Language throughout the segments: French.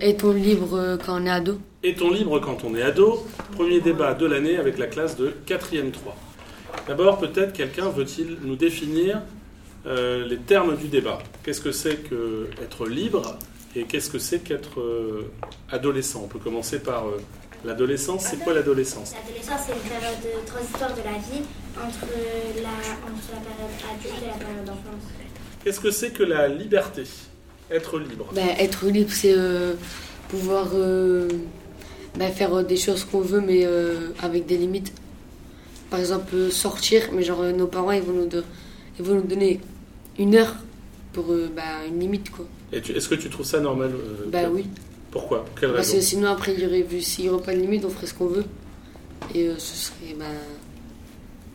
Est-on libre quand on est ado? Est-on libre quand on est ado? Premier débat de l'année avec la classe de 4e 3. D'abord, peut-être quelqu'un veut-il nous définir euh, les termes du débat Qu'est-ce que c'est qu'être libre et qu'est-ce que c'est qu'être euh, adolescent? On peut commencer par euh, l'adolescence. C'est quoi l'adolescence? L'adolescence, c'est une période transitoire de la vie entre la, entre la période adulte et la période d'enfance. Qu'est-ce que c'est que la liberté? Être libre ben, Être libre, c'est pouvoir ben, faire des choses qu'on veut, mais avec des limites. Par exemple, sortir, mais genre nos parents, ils vont nous, ils vont nous donner une heure pour bah, une limite, quoi. Est-ce que tu trouves ça normal euh, Bah oui. Pourquoi? Pour quelle Parce raison? que sinon, après, il y aurait, s'il n'y aurait pas de limite, on ferait ce qu'on veut. Et euh, ce serait. Bah,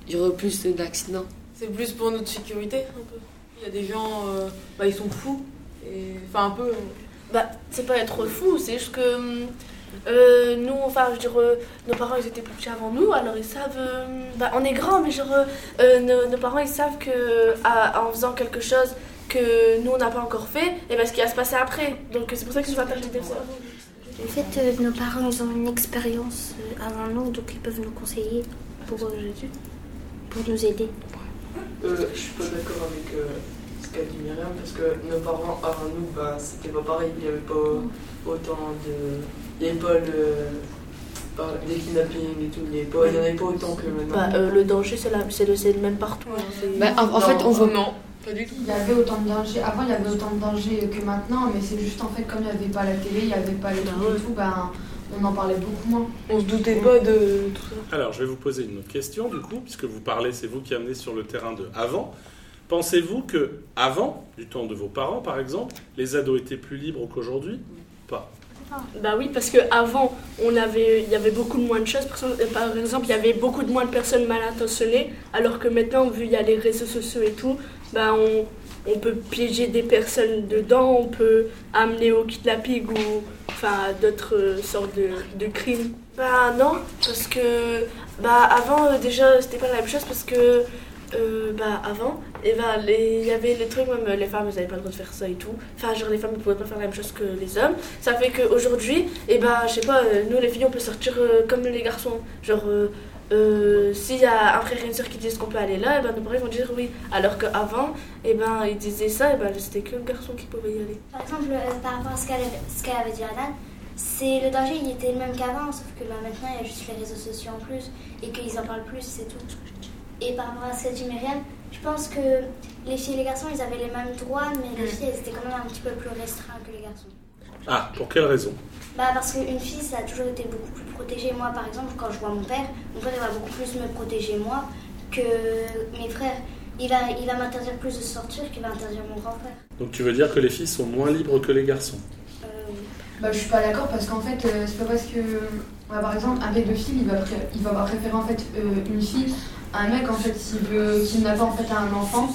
il y aurait plus d'accidents. C'est plus pour notre sécurité, un peu. Il y a des gens, euh, bah, ils sont fous. Enfin, un peu. Bah, c'est pas être fou, c'est juste que. Euh, nous, enfin, je veux dire, nos parents, ils étaient plus petits avant nous, alors ils savent. bah, on est grand, mais genre, nos, nos, parents, ils savent que en faisant quelque chose, que nous on n'a pas encore fait, et parce qu'il va se passer après. Donc c'est pour ça que je vais partager des cerveaux. En fait, euh, nos parents ils ont une expérience euh, avant nous, donc ils peuvent nous conseiller pour, euh, pour nous aider. je suis pas d'accord avec ce qu'a dit Myriam, parce que nos parents avant nous, bah, c'était pas pareil, il n'y avait pas autant de. Il n'y avait pas le les kidnappings et tout, il n'y en avait pas autant que maintenant. Bah, le danger, c'est le, le, même partout. Hein, bah, en, fait, on voit. Non. Il y avait autant de dangers. Avant, il y avait autant de dangers que maintenant, mais c'est juste en fait, comme il n'y avait pas la télé, il n'y avait pas les bah trucs et tout, ben, on en parlait beaucoup moins. On se doutait pas de tout ça. Alors, je vais vous poser une autre question, du coup, puisque vous parlez, c'est vous qui amenez sur le terrain de avant. Pensez-vous que avant, du temps de vos parents, par exemple, les ados étaient plus libres qu'aujourd'hui? Pas. Bah oui, parce qu'avant, on avait, il y avait beaucoup de moins de choses. Par exemple, il y avait beaucoup de moins de personnes mal intentionnées, alors que maintenant, vu il y a les réseaux sociaux et tout, bah on, on peut piéger des personnes dedans, on peut amener au kidnapping ou enfin d'autres sortes de, de, crimes. Bah non, parce que bah avant euh, déjà c'était pas la même chose parce que euh, bah avant et bah il y avait les trucs même les femmes elles n'avaient pas le droit de faire ça et tout enfin genre les femmes ne pouvaient pas faire la même chose que les hommes ça fait qu'aujourd'hui et bah je sais pas euh, nous les filles on peut sortir comme les garçons genre euh, s'il y a un frère et une soeur qui disent qu'on peut aller là, et ben nos parents vont dire oui. Alors qu'avant, et ben, ils disaient ça, et ben, c'était que le garçon qui pouvait y aller. Par exemple, euh, par rapport à ce qu'elle avait dit Alan, c'est le danger, il était le même qu'avant, sauf que bah, maintenant, il y a juste les réseaux sociaux en plus, et qu'ils en parlent plus, c'est tout. Et par rapport à ce qu'a dit Myriam, je pense que les filles et les garçons, ils avaient les mêmes droits, mais les mm. filles, elles étaient quand même un petit peu plus restreintes que les garçons. Ah, pour quelle raison? Bah parce qu'une fille, ça a toujours été beaucoup plus protégé. Moi, par exemple, quand je vois mon père, mon père va beaucoup plus me protéger moi que mes frères. Il va, il va m'interdire plus de sortir qu'il va interdire mon grand frère. Donc tu veux dire que les filles sont moins libres que les garçons? Euh... Bah je suis pas d'accord parce qu'en fait, euh, c'est pas parce que, par exemple, un fille, il va, il va préférer en fait euh, une fille un mec en fait s'il veut kidnapper en fait un enfant.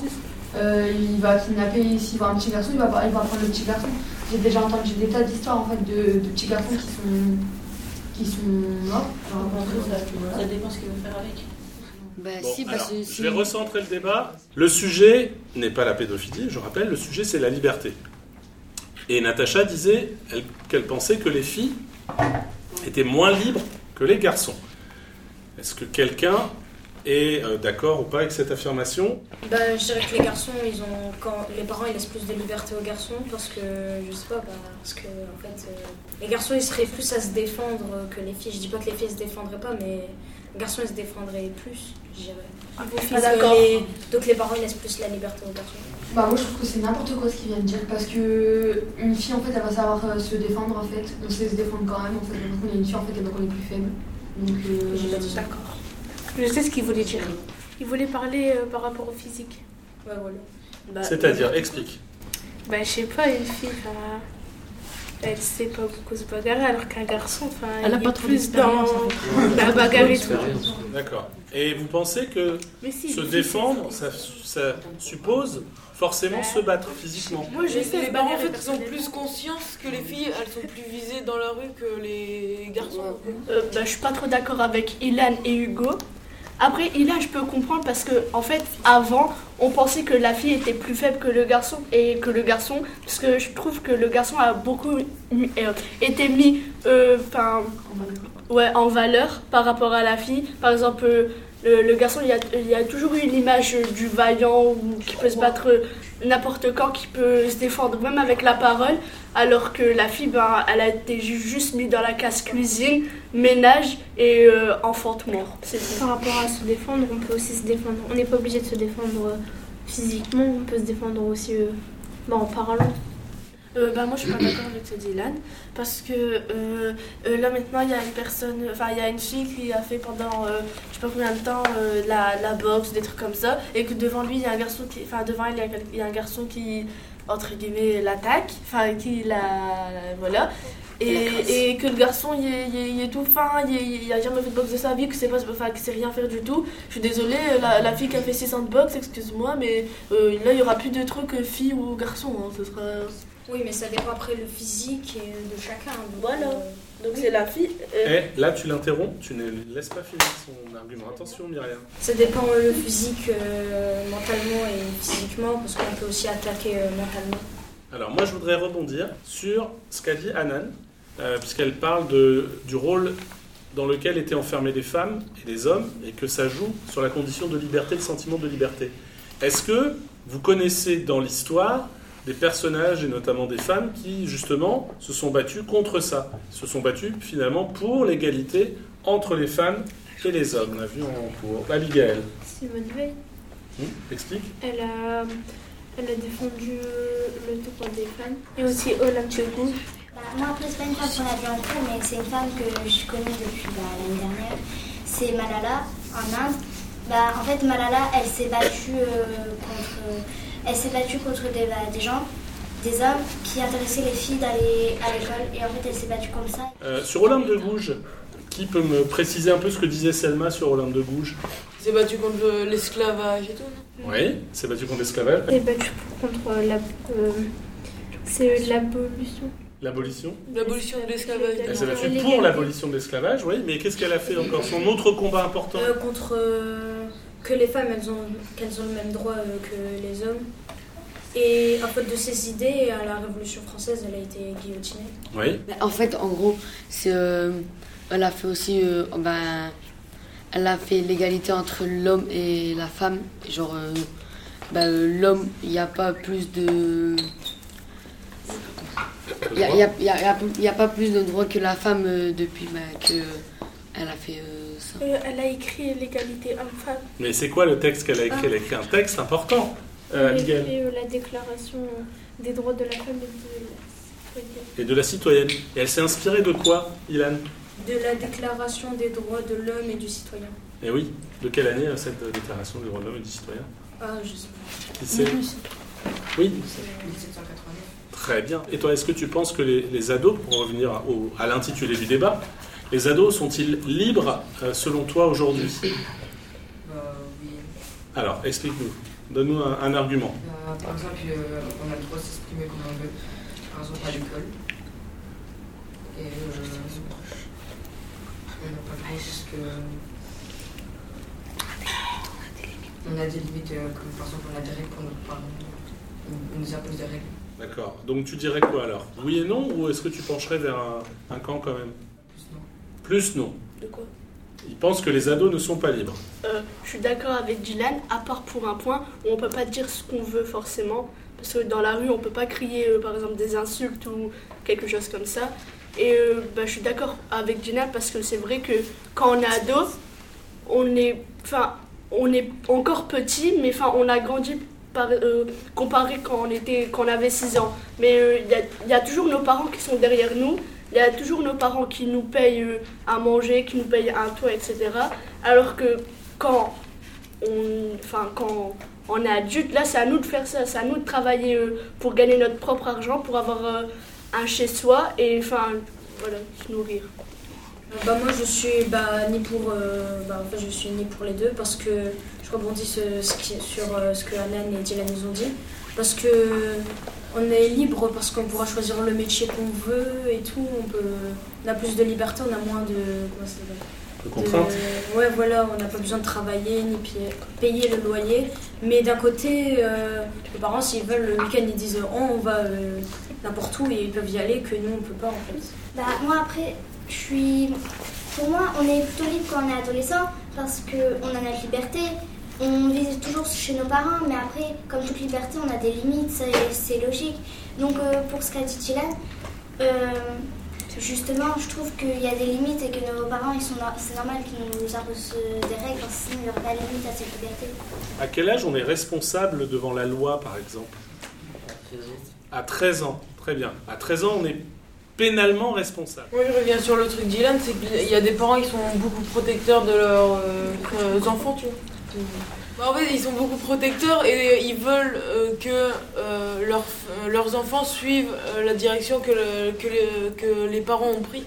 Euh, il va kidnapper, s'il voit un petit garçon, il va, il va prendre le petit garçon. J'ai déjà entendu des tas d'histoires en fait de, de, petits garçons qui sont, qui sont morts. Ça dépend ce qu'ils vont faire avec. Bah, si, alors, je vais recentrer le débat. Le sujet n'est pas la pédophilie, je rappelle, le sujet c'est la liberté. Et Natacha disait qu'elle pensait que les filles étaient moins libres que les garçons. Est-ce que quelqu'un est euh, d'accord ou pas avec cette affirmation bah, Je dirais que les garçons, ils ont, quand les parents ils laissent plus de liberté aux garçons parce que, je sais pas, bah, parce que en fait, euh, les garçons ils seraient plus à se défendre que les filles. Je dis pas que les filles se défendraient pas, mais les garçons ils se défendraient plus, je dirais. Ah, donc les parents ils laissent plus la liberté aux garçons. Bah moi je trouve que c'est n'importe quoi ce qu'ils viennent de dire parce que une fille en fait elle va savoir euh, se défendre en fait, on sait se défendre quand même en fait, donc on est une fille en fait et donc on est plus faible. Donc euh, d'accord. Je sais ce qu'il voulait dire. Il voulait parler euh, par rapport au physique. Ouais, voilà. Bah, C'est-à-dire, explique. Bah, je sais pas, une fille, elle sait pas beaucoup se bagarrer, alors qu'un garçon, enfin, elle a pas trop plus dans la bagarre et tout. D'accord. Et vous pensez que se défendre, ça, ça, suppose forcément se battre physiquement Moi, je sais, les parents en fait, ils ont plus conscience que les filles, elles sont plus visées dans la rue que les garçons. Euh, bah, je suis pas trop d'accord avec Ilan et Hugo. Après, Ilan, je peux comprendre parce que, en fait, avant, on pensait que la fille était plus faible que le garçon et que le garçon, parce que je trouve que le garçon a beaucoup euh, été mis, euh, ouais, en valeur par rapport à la fille. Par exemple, euh, le, garçon, il y, a, il y a toujours eu l'image du vaillant ou qui peut se battre n'importe quand, qui peut se défendre même avec la parole, alors que la fille, ben, elle a été ju- juste mise dans la case cuisine, ménage et euh, enfantement. Par rapport à se défendre, on peut aussi se défendre. On n'est pas obligé de se défendre euh, physiquement, on peut se défendre aussi euh, bah, en parlant. Euh, bah, moi je suis pas d'accord avec ce Ilan parce que euh, euh, là maintenant il y a une personne, enfin il y a une fille qui a fait pendant euh, je sais pas combien de temps la, la boxe, des trucs comme ça et que devant lui il y a un garçon qui, enfin devant elle il y y, a un garçon qui entre guillemets l'attaque, enfin qui la voilà et, et que le garçon il est, il est- il est tout fin, il, a jamais fait de boxe de sa vie, que c'est pas, enfin que c'est rien faire du tout. Je suis désolée, la, la fille qui a fait 6 ans de boxe, excuse-moi, mais euh, là il y aura plus de trucs euh, fille ou garçon, hein, ce sera Oui, mais ça dépend après le physique et de chacun. donc, Voilà. euh, Donc c'est la fille. euh, Eh, là, tu l'interromps, tu ne laisses pas finir son argument. Attention, Myriam. Ça dépend euh, le physique euh, mentalement et physiquement, parce qu'on peut aussi attaquer euh, mentalement. Alors, moi, je voudrais rebondir sur ce qu'a dit Anan, euh, puisqu'elle parle de, du rôle dans lequel étaient enfermées les femmes et les hommes, et que ça joue sur la condition de liberté, le sentiment de liberté. Est-ce que vous connaissez dans l'histoire des personnages, et notamment des femmes, qui, justement, se sont battus contre ça, se sont battus, finalement, pour l'égalité entre les femmes et les hommes On a vu en cours. Abigail, Simone Veil, hmm, explique elle a, elle a défendu le droit des femmes. Et aussi Olympe Gouges. Bah, moi, après, c'est pas une femme qu'on a vue en cours, mais c'est une femme que je connais depuis bah, l'année dernière. C'est Malala, en Inde. Bah, en fait, Malala, elle s'est battue euh, contre, elle s'est battue contre des, bah, des gens, des hommes qui intéressaient les filles d'aller à l'école. Et en fait, elle s'est battue comme ça. Euh, sur Olympe de Gouges, qui peut me préciser un peu ce que disait Selma sur Olympe de Gouges? Il s'est battu contre le- l'esclavage et tout, non? Oui, s'est battu contre l'esclavage. Elle est battue contre la, euh, c'est l'abolition. L'abolition? L'abolition de l'esclavage. Elle s'est battue pour l'abolition de l'esclavage, oui, mais qu'est-ce qu'elle a fait encore? Son autre combat important? Euh, contre euh, que les femmes, elles ont, qu'elles ont le même droit euh, que les hommes. Et à faute de ses idées, à la Révolution française, elle a été guillotinée. Oui. En fait, en gros, c'est, euh, elle a fait aussi, euh, ben, elle a fait l'égalité entre l'homme et la femme. Genre, euh, ben, euh, l'homme, il n'y a pas plus de, il y a, il y a- il y a- a- pas plus de droits que la femme euh, depuis ben, que elle a fait euh, ça. euh, elle a écrit l'égalité homme-femme. Mais c'est quoi le texte qu'elle a écrit? Elle a écrit un texte important, euh, Elle a écrit, euh, la déclaration euh, des droits de la femme et de la citoyenne. Et de la citoyenne. Et elle s'est inspirée de quoi, Ilan? De la Déclaration des droits de l'homme et du citoyen. Et oui, de quelle année cette déclaration des droits de l'homme et du citoyen? Ah, je sais pas. Sait Oui, 1789. Très bien. Et toi, est-ce que tu penses que les, les ados, pour revenir à l'intitulé du débat, les ados sont-ils libres euh, selon toi aujourd'hui Bah oui. Alors, explique-nous. Donne-nous un, un argument. Bah, par exemple, euh, on a le droit de s'exprimer comme on veut. Par exemple, à l'école. Et euh, on a des limites, euh, comme par exemple, on a des règles pour notre parents. On nous impose des règles. D'accord. Donc tu dirais quoi alors? Oui et non Ou est-ce que tu pencherais vers un, un camp quand même? Plus non. De quoi? Ils pensent que les ados ne sont pas libres. Euh, je suis d'accord avec Dylan, à part pour un point où on peut pas dire ce qu'on veut forcément. Parce que dans la rue, on peut pas crier euh, par exemple des insultes ou quelque chose comme ça. Et euh, bah, je suis d'accord avec Dylan parce que c'est vrai que quand on est ado, on est, enfin, on est encore petit, mais enfin, on a grandi par, euh, comparé quand on, était, quand on avait 6 ans. Mais euh, y, il y a toujours nos parents qui sont derrière nous. Il y a toujours nos parents qui nous payent euh, à manger, qui nous payent un toit, etc. Alors que quand on, enfin, quand on est adulte, là, c'est à nous de faire ça. C'est à nous de travailler euh, pour gagner notre propre argent, pour avoir euh, un chez-soi et enfin, voilà, se nourrir. Bah moi je suis bah, ni pour bah, en je suis ni pour les deux parce que je rebondis ce- ce sur ce que Alan et Dylan nous ont dit parce que on est libre parce qu'on pourra choisir le métier qu'on veut et tout on peut on a plus de liberté on a moins de comment ça s'appelle? De contrainte. de- Ouais, voilà, on n'a pas besoin de travailler ni pi- payer le loyer. Mais d'un côté, euh, les parents, s'ils veulent, le week-end, ils disent oh, on va euh, n'importe où et ils peuvent y aller, que nous, on peut pas en fait. Bah, moi, après, je suis. Pour moi, on est plutôt libre quand on est adolescent parce qu'on a notre liberté. On vit toujours chez nos parents, mais après, comme toute liberté, on a des limites, c'est- c'est logique. Donc, euh, pour ce qu'a dit Dylan, euh, justement, je trouve qu'il y a des limites et que nos parents, ils sont, no- c'est normal qu'ils nous imposent des règles que sinon, il n'y aurait pas de limite à cette liberté. À quel âge on est responsable devant la loi, par exemple? À 13 ans, très bien. À 13 ans, on est pénalement responsable. Moi, je reviens sur le truc d'Ilan, c'est qu'il y a des parents qui sont beaucoup protecteurs de leurs euh, enfants, tu vois. Bah, en fait, ils sont beaucoup protecteurs et ils veulent euh, que euh, leurs, euh, leurs enfants suivent euh, la direction que, le- que, le- que les parents ont pris.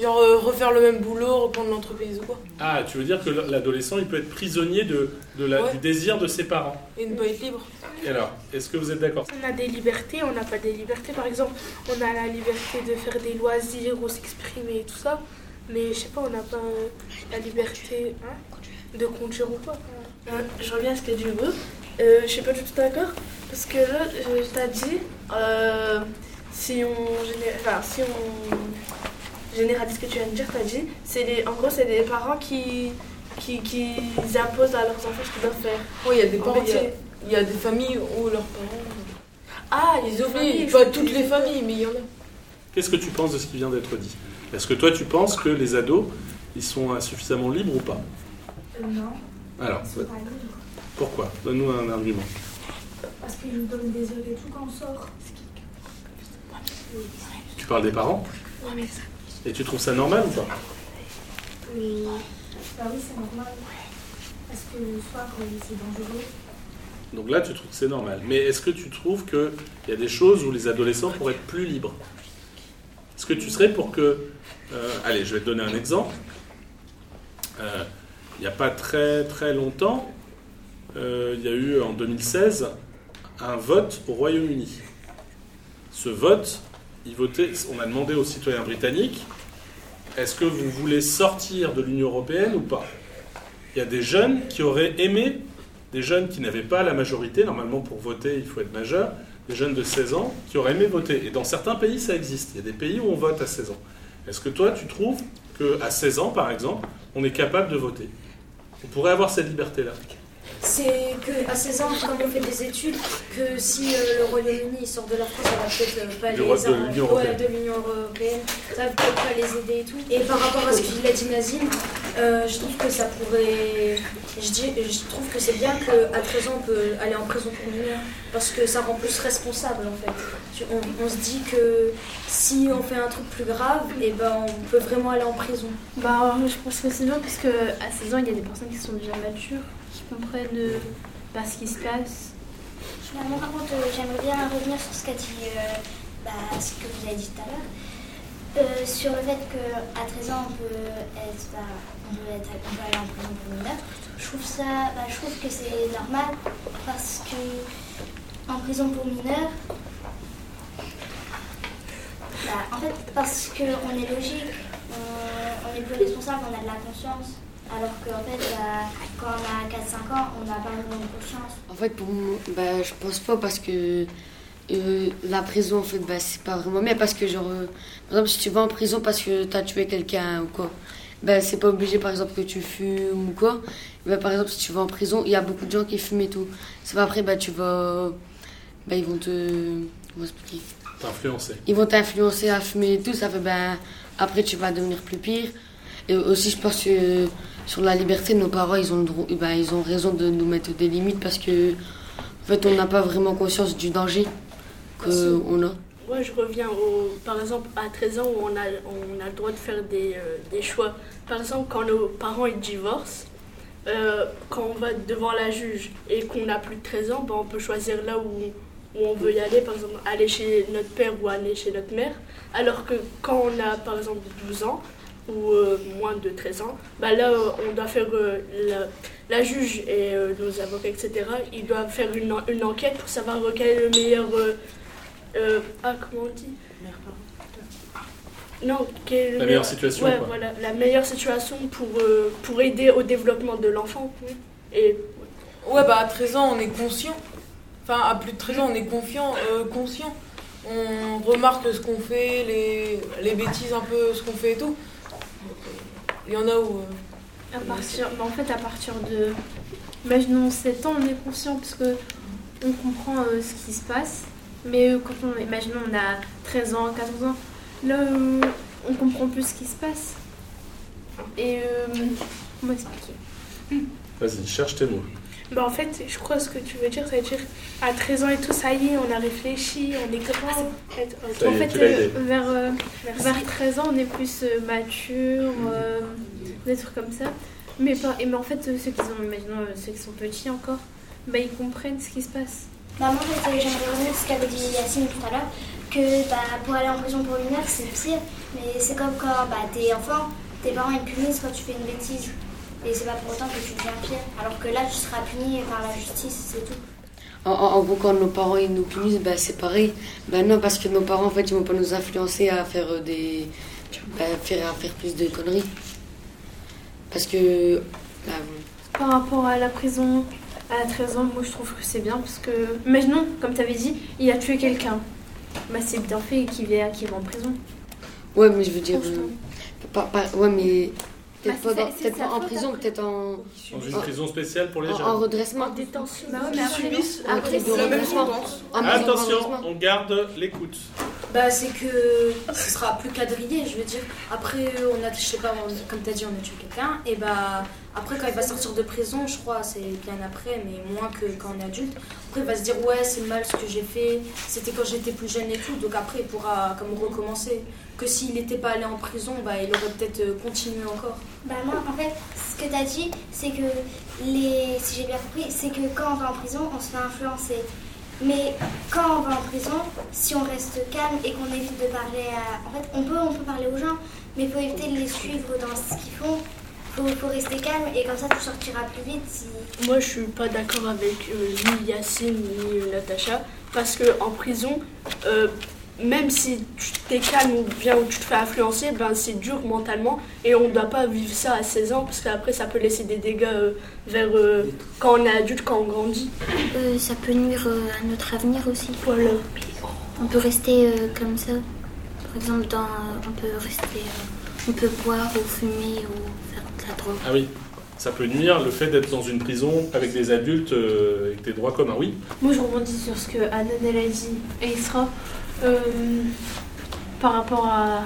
Genre euh, refaire le même boulot, reprendre l'entreprise ou quoi. Ah, tu veux dire que l'adolescent, il peut être prisonnier de, de la- Ouais. du désir de ses parents. Et ne pas être libre. Et alors, est-ce que vous êtes d'accord? On a des libertés, on n'a pas des libertés. Par exemple, on a la liberté de faire des loisirs ou s'exprimer et tout ça. Mais je sais pas, on n'a pas la liberté hein, de conduire ou pas. Euh, je reviens à ce que tu veux. Euh, je suis pas du tout d'accord. Parce que là, je t'ai dit, euh, si on, géné- enfin, si on généralise ce que tu viens de dire, t'as dit, c'est les, en gros, c'est des parents qui, qui, qui imposent à leurs enfants ce qu'ils doivent faire. Oui, il y a des En parents, il y a- il y, a des familles où leurs parents. Ah, Ils oublient, pas toutes les familles, mais il y en a. Qu'est-ce que tu penses de ce qui vient d'être dit? Est-ce que toi, tu penses que les ados, ils sont suffisamment libres ou pas? Non, Alors, c'est pas libre. pourquoi Donne-nous un argument. Parce qu'ils nous donnent des heures et tout quand on sort. Tu parles des parents Et tu trouves ça normal ou pas Et... Bah oui, c'est normal. Parce que le soir, euh, c'est dangereux. Donc là, tu trouves que c'est normal. Mais est-ce que tu trouves qu'il y a des choses où les adolescents pourraient être plus libres? Est-ce que tu serais pour que... euh, allez, je vais te donner un exemple. Euh, il n'y a pas très très longtemps, euh, il y a eu en 2016 un vote au Royaume-Uni. Ce vote, on a demandé aux citoyens britanniques, est-ce que vous voulez sortir de l'Union européenne ou pas? Il y a des jeunes qui auraient aimé des jeunes qui n'avaient pas la majorité, normalement pour voter il faut être majeur, des jeunes de 16 ans qui auraient aimé voter. Et dans certains pays ça existe, il y a des pays où on vote à 16 ans. Est-ce que toi tu trouves qu'à 16 ans par exemple, on est capable de voter? On pourrait avoir cette liberté-là C'est que à 16 ans, quand on fait des études, que si euh, le Royaume-Uni sort de la France, ça va peut-être euh, pas les de l'Union européenne. de l'Union européenne, ça va peut-être pas les aider et tout. Et par rapport à ce qu'il a dit Nazim, euh, je trouve que ça pourrait. Je, dis, je trouve que c'est bien qu'à 13 ans, on peut aller en prison pour mineur. Parce que ça rend plus responsable en fait. On, on se dit que si on fait un truc plus grave, et ben on peut vraiment aller en prison. Bah, je pense que c'est bien parce que à 16 ans, il y a des personnes qui sont déjà matures, qui comprennent euh, ce qui se passe. Finalement, par contre, euh, j'aimerais bien revenir sur ce qu'a dit, euh, bah, ce que vous avez dit tout à l'heure. Euh, sur le fait qu'à 13 ans, on peut, être, on, peut être, aller en prison pour mineur. Je trouve, ça, bah, je trouve que c'est normal parce que en prison pour mineur, bah, en fait, parce qu'on est logique, on est plus responsable, on a de la conscience. Alors qu'en fait, bah, quand on a 4-5 ans, on n'a pas vraiment de conscience. En fait, pour moi, bah, je pense pas parce que euh, la prison, en fait, bah, c'est pas vraiment bien. Parce que, genre, euh, par exemple, si tu vas en prison parce que tu as tué quelqu'un ou quoi, bah, c'est pas obligé, par exemple, que tu fumes ou quoi. Bah, par exemple, si tu vas en prison, il y a beaucoup de gens qui fument et tout. C'est pas après, bah, tu vas. Bah, ils vont te. Comment expliquer? T'es influencé. Ils vont t'influencer à fumer et tout. Ça fait, ben. Après, tu vas devenir plus pire. Et aussi, je pense que sur la liberté, nos parents, ils ont, ben, ils ont raison de nous mettre des limites parce que, en fait, on n'a pas vraiment conscience du danger qu'on a. Moi, je reviens au, par exemple, à 13 ans où on a, on a le droit de faire des, euh, des choix. Par exemple, quand nos parents ils divorcent, euh, quand on va devant la juge et qu'on a plus de 13 ans, ben, on peut choisir là où, où on veut y aller, par exemple, aller chez notre père ou aller chez notre mère. Alors que quand on a, par exemple, 12 ans ou euh, moins de 13 ans, ben là, on doit faire euh, la, la juge et euh, nos avocats, etc. Ils doivent faire une, une enquête pour savoir quel est le meilleur. euh, euh, ah, comment on dit? Non, quelle La meilleure situation, Ouais, quoi. voilà, la meilleure situation pour, euh, pour aider au développement de l'enfant. Et Ouais, bah à 13 ans, on est conscient. Enfin, à plus de 13 ans, on est confiant, euh, conscient. On remarque ce qu'on fait, les, les bêtises un peu, ce qu'on fait et tout. Il y en a où. euh, À partir, bah, en fait, à partir de. Imaginons 7 ans, on est conscient parce que on comprend euh, ce qui se passe. Mais euh, quand on. Imaginons, on a 13 ans, 14 ans. Là, euh, on comprend plus ce qui se passe. Et. Euh, comment expliquer? Vas-y, cherche tes mots. Bah, en fait, je crois ce que tu veux dire, ça veut dire à 13 ans et tout, ça y est, on a réfléchi, on est grand. En est, En fait, euh, vers, euh, vers 13 ans, on est plus euh, mature, euh, des trucs comme ça. Mais, pas, et mais en fait, ceux qui, ont, imaginons, ceux qui sont petits encore, bah, ils comprennent ce qui se passe. Bah, moi, en fait, j'aimerais revenir sur ce qu'avait dit Yacine tout à l'heure, que bah, pour aller en prison pour une heure, c'est pire, mais c'est comme quand bah, t'es enfant, tes parents ils punissent quand tu fais une bêtise. Et c'est pas pour autant que tu deviens pire. Alors que là, tu seras puni par la justice, c'est tout. En, en- en gros, quand nos parents ils nous punissent, bah, c'est pareil. Bah, non, parce que nos parents, en fait, ils vont pas nous influencer à faire euh, des. bah, faire, à faire plus de conneries. Parce que. bah, Par rapport à la prison à 13 ans, moi je trouve que c'est bien parce que. Imaginons, comme tu avais dit, il a tué quelqu'un. Bah, c'est bien fait qu'il va, qu'il va en prison. ouais, mais je veux dire. Franchement. euh, pas- pas- ouais, mais. Peut-être Bah, pas, en prison, après. peut-être en, Dans une en- prison spéciale pour les en, jeunes. en redressement. En détention. Bah ouais, mais qui après, subissent un après, truc de c'est- redressement. Attention, on garde l'écoute. Bah, c'est que ce sera plus quadrillé, je veux dire. Après, on a, je sais pas, on- comme tu as dit, on a tué quelqu'un. Et bah, après, quand il va sortir de prison, je crois, c'est bien après, mais moins que quand on est adulte. Après, il va se dire, ouais, c'est mal ce que j'ai fait. C'était quand j'étais plus jeune et tout. Donc après, il pourra comme recommencer. Que s'il n'était pas allé en prison, bah, il aurait peut-être euh, continué encore. Bah moi, en fait, ce que tu as dit, c'est que les, si j'ai bien compris, c'est que quand on va en prison, on se fait influencer. Mais quand on va en prison, si on reste calme et qu'on évite de parler à... En fait, on peut, on peut parler aux gens, mais il faut éviter de les suivre dans ce qu'ils font. Il faut, rester calme et comme ça, tu sortiras plus vite. Si... Moi, je suis pas d'accord avec euh, ni Yacine ni Natacha parce que en prison, euh, même si tu t'es calme ou bien ou tu te fais influencer, ben c'est dur mentalement et on ne doit pas vivre ça à 16 ans parce qu'après ça peut laisser des dégâts euh, vers euh, quand on est adulte, quand on grandit. Euh, ça peut nuire euh, à notre avenir aussi. Voilà. On peut rester euh, comme ça. Par exemple, dans, euh, on peut rester, euh, on peut boire ou fumer ou faire de la drogue. Ah oui, ça peut nuire le fait d'être dans une prison avec des adultes euh, avec des droits communs, oui. Moi, je rebondis sur ce que Anan elle a dit et Isra euh, par rapport à,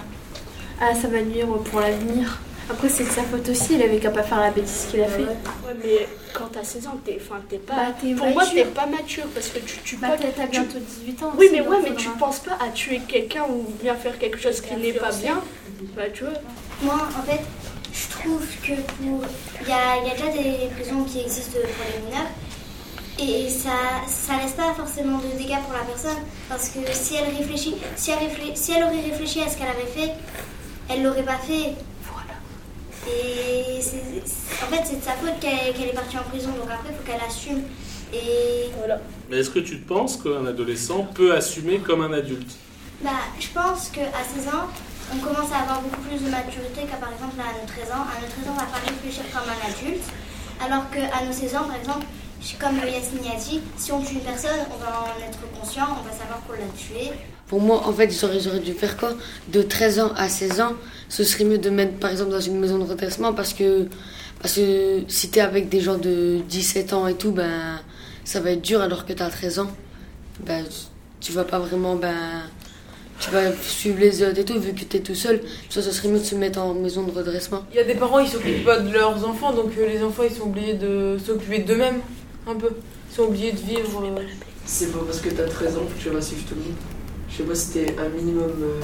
à ça va nuire pour l'avenir. Après, c'est de sa faute aussi, il avait qu'à pas faire la bêtise qu'il a fait. Ouais, mais quand t'as 16 ans, t'es, enfin, t'es pas. Bah, t'es pour moi, t'es pas mature parce que tu, tu Bah, pas- peut-être t'as tu- bientôt 18 ans. Oui, aussi, mais ouais, mais faudra- tu penses pas à tuer quelqu'un ou bien faire quelque chose qui n'est pas bien. Bah, tu vois. Moi, en fait, je trouve que pour. Il y a, il y a déjà des prisons qui existent pour les mineurs. Et ça ça laisse pas forcément de dégâts pour la personne. Parce que si elle réfléchit, si elle, réflé- si elle aurait réfléchi à ce qu'elle avait fait, elle l'aurait pas fait. Voilà. Et en fait, c'est de sa faute qu'elle qu'elle est partie en prison. Donc après, il faut qu'elle assume. Et Voilà. Mais est-ce que tu penses qu'un adolescent peut assumer comme un adulte? Bah, je pense qu'à 16 ans, on commence à avoir beaucoup plus de maturité qu'à par exemple à nos 13 ans. À nos 13 ans, on va pas réfléchir comme un adulte. Alors qu'à nos 16 ans, par exemple, comme Yasmine a dit, si on tue une personne, on va en être conscient, on va savoir qu'on l'a tué. Pour moi, en fait, j'aurais, j'aurais dû faire quoi? De 13 ans à 16 ans, ce serait mieux de mettre par exemple dans une maison de redressement parce que, parce que si t'es avec des gens de 17 ans et tout, ben ça va être dur alors que t'as 13 ans. Ben, tu vas pas vraiment, ben, tu vas suivre les autres et tout, vu que t'es tout seul. Ça, ce serait mieux de se mettre en maison de redressement. Il y a des parents, ils s'occupent pas de leurs enfants, donc euh, les enfants, ils sont obligés de s'occuper d'eux-mêmes, un peu. Ils sont obligés de vivre. euh, C'est pas parce que t'as 13 ans que tu vas suivre tout le monde. Je sais pas si t'es un minimum. euh,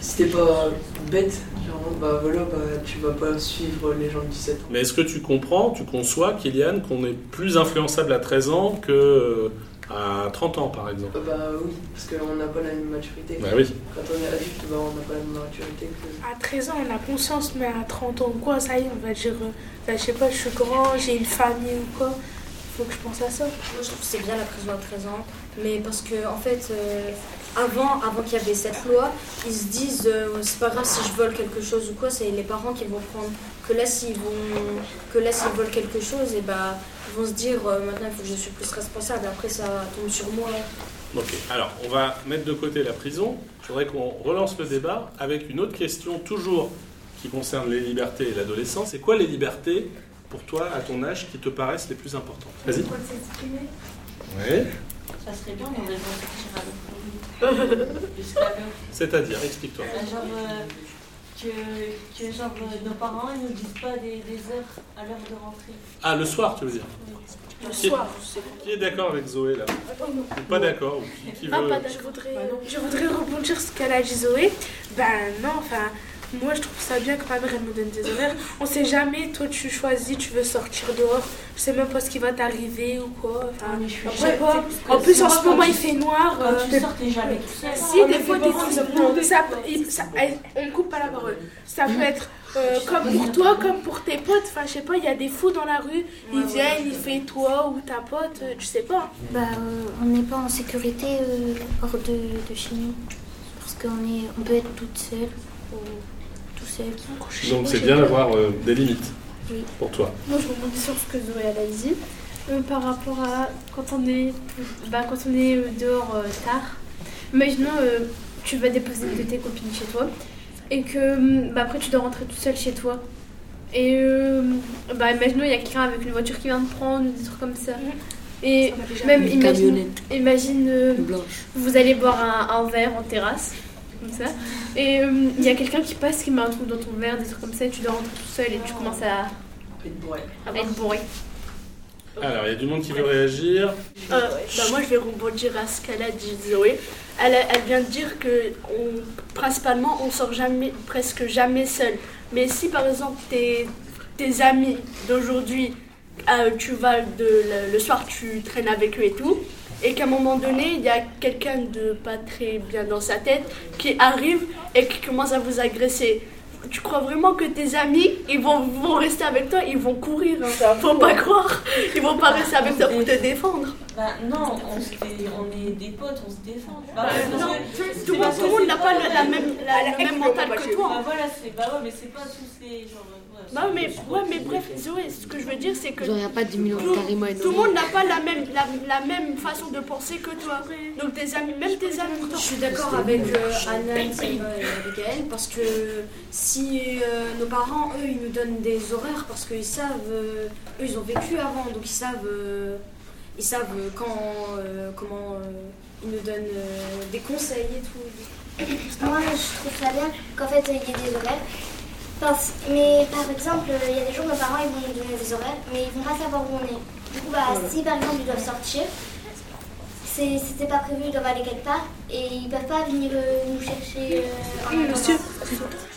si t'es pas bête, genre, bah voilà, bah tu vas pas suivre les gens de 17 ans. Mais est-ce que tu comprends, tu conçois, Kylian, qu'on est plus influençable à 13 ans que euh, à 30 ans, par exemple? Bah oui, parce qu'on n'a pas la même maturité. Bah oui. Quand on est adulte, bah on n'a pas la même maturité que. À 13 ans, on a conscience, mais à 30 ans, quoi, ça y est, on va dire, bah, je sais pas, je suis grand, j'ai une famille ou quoi. Faut que je pense à ça. Moi, je trouve que c'est bien la prison à 13 ans Mais parce que, en fait, euh, avant, avant qu'il y avait cette loi, ils se disent euh, c'est pas grave si je vole quelque chose ou quoi, c'est les parents qui vont prendre. Que là, s'ils vont, que là, s'ils volent quelque chose, et bah, ils vont se dire euh, maintenant il faut que je suis plus responsable. Après, ça tombe sur moi. Ok, alors on va mettre de côté la prison. Je voudrais qu'on relance le débat avec une autre question, toujours qui concerne les libertés et l'adolescence. C'est quoi les libertés, pour toi, à ton âge, qui te paraissent les plus importantes Vas-y. Pour s'exprimer. Oui. Ça serait bien, on devrait sortir à l'autre Jusqu'à l'heure. C'est-à-dire, explique-toi. Genre, euh, que, que genre, euh, nos parents ils nous disent pas des, des heures à l'heure de rentrer. Ah, le soir, tu veux dire Le Qui- soir. Qui est d'accord avec Zoé là Ou pas d'accord ou qui, qui Ah, veut... pas Je voudrais, je voudrais rebondir sur ce qu'elle a dit Zoé. Ben non, enfin, moi je trouve ça bien que ma mère elle me donne des horaires. On sait jamais, toi tu choisis, tu veux sortir dehors, je sais même pas ce qui va t'arriver ou quoi. Enfin, mais je suis pas. Ouais, En plus en ce moment il tu- fait noir. Quand euh, tu sors, t'es jamais tout seul. Si, des fois, des fois, ça, il- ça- elle- on coupe pas la parole. Ça peut être euh, comme pour toi, comme pour tes potes. Enfin, je sais pas, il y a des fous dans la rue, ils viennent, ils font toi ou ta pote, euh, tu sais pas. Bah, euh, on n'est pas en sécurité euh, hors de, de chez nous. Parce qu'on est, on peut être toute seule ou Donc c'est bien d'avoir euh, des limites Oui. pour toi. Moi, je rebondis sur ce que Zoé a dit. Euh, par rapport à quand on est, bah, quand on est euh, dehors euh, tard. Imaginons, euh, tu vas déposer une de tes copines chez toi et que hum, bah, après tu dois rentrer tout seul chez toi. Et euh, bah, imaginons, il y a quelqu'un avec une voiture qui vient te prendre, des trucs comme ça. Et même imagine, imagine euh, vous allez boire un, un verre en terrasse, comme ça, et euh, il y a quelqu'un qui passe qui met un truc dans ton verre, des trucs comme ça, et tu dois rentrer tout seul et tu commences à, à être bourré. Alors, il y a du monde qui veut réagir. Euh, bah, moi, je vais rebondir à ce qu'elle a dit, Zoé. Elle, a- elle vient de dire que on, principalement, on sort jamais, presque jamais seul. Mais si par exemple tes, tes amis d'aujourd'hui, euh, tu vas de, le, le soir, tu traînes avec eux et tout, et qu'à un moment donné, il y a quelqu'un de pas très bien dans sa tête qui arrive et qui commence à vous agresser. Tu crois vraiment que tes amis, ils vont, vont rester avec toi, ils vont courir, hein. faut pas croire. Ils vont pas rester avec toi pour te défendre. Bah non, on, se dé- on est des potes, on se défend. Bah, non, tout le monde- n'a pas la même- la- le même mental que toi. Bah voilà, c'est bah ouais, mais c'est pas tous les genre. Ouais, Bah c'est- mais, ouais, mais bref, Zoé, ce que je veux dire, c'est que Genre, il n'y a pas 10 millions de tout, carrément tout le monde n'a pas la même, la, la même façon de penser que toi. Donc tes amis, même tes amis. Je suis d'accord avec euh, Anna, et Abigail parce que si euh, nos parents, eux, ils nous donnent des horaires parce qu'ils savent, euh, eux, ils ont vécu avant, donc ils savent, euh, ils savent euh, quand, euh, comment euh, ils nous donnent euh, des conseils et tout. Moi, je trouve ça bien qu'en fait, il y ait des horaires. Parce- mais par exemple, il y a des jours, nos parents ils vont nous donner des horaires, mais ils vont pas savoir où on est. Du coup, bah, si par exemple ils doivent sortir, c'était pas prévu, ils doivent aller quelque part, et ils peuvent pas venir euh, nous chercher euh, en Monsieur.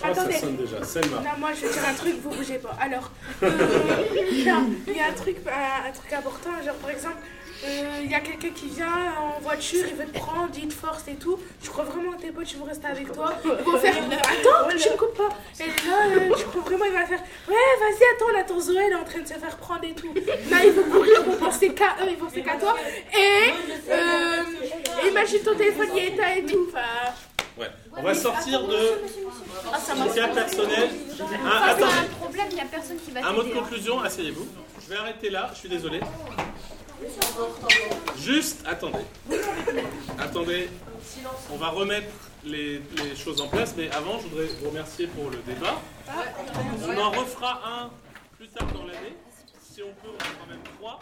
Ah, ça sonne déjà. Selma. Non, moi je vais dire un truc, vous bougez pas. Alors, euh, il y a un truc, un, un truc important, genre par exemple, euh, il y a quelqu'un qui vient en voiture, il veut te prendre, il te force et tout. Tu crois vraiment que tes potes ils vont rester avec toi Ils vont faire Attends, tu me coupes pas. Et là, euh, tu crois vraiment il va faire Ouais, vas-y, attends, là ton Zoé elle est en train de se faire prendre et tout. Là, ils vont courir, ils vont penser qu'à eux, ils vont penser qu'à toi. Et euh, imagine ton téléphone il est éteint et tout. Enfin, Ouais. On va sortir de Ah, du cas personnel. Ah, un problème, il n'y a personne qui va Un mot de hein. conclusion, asseyez-vous. Je vais arrêter là, je suis désolé. Juste, attendez. Attendez, on va remettre les, choses en place, mais avant, je voudrais vous remercier pour le débat. On en refera un plus tard dans l'année. Si on peut, on en fera même trois.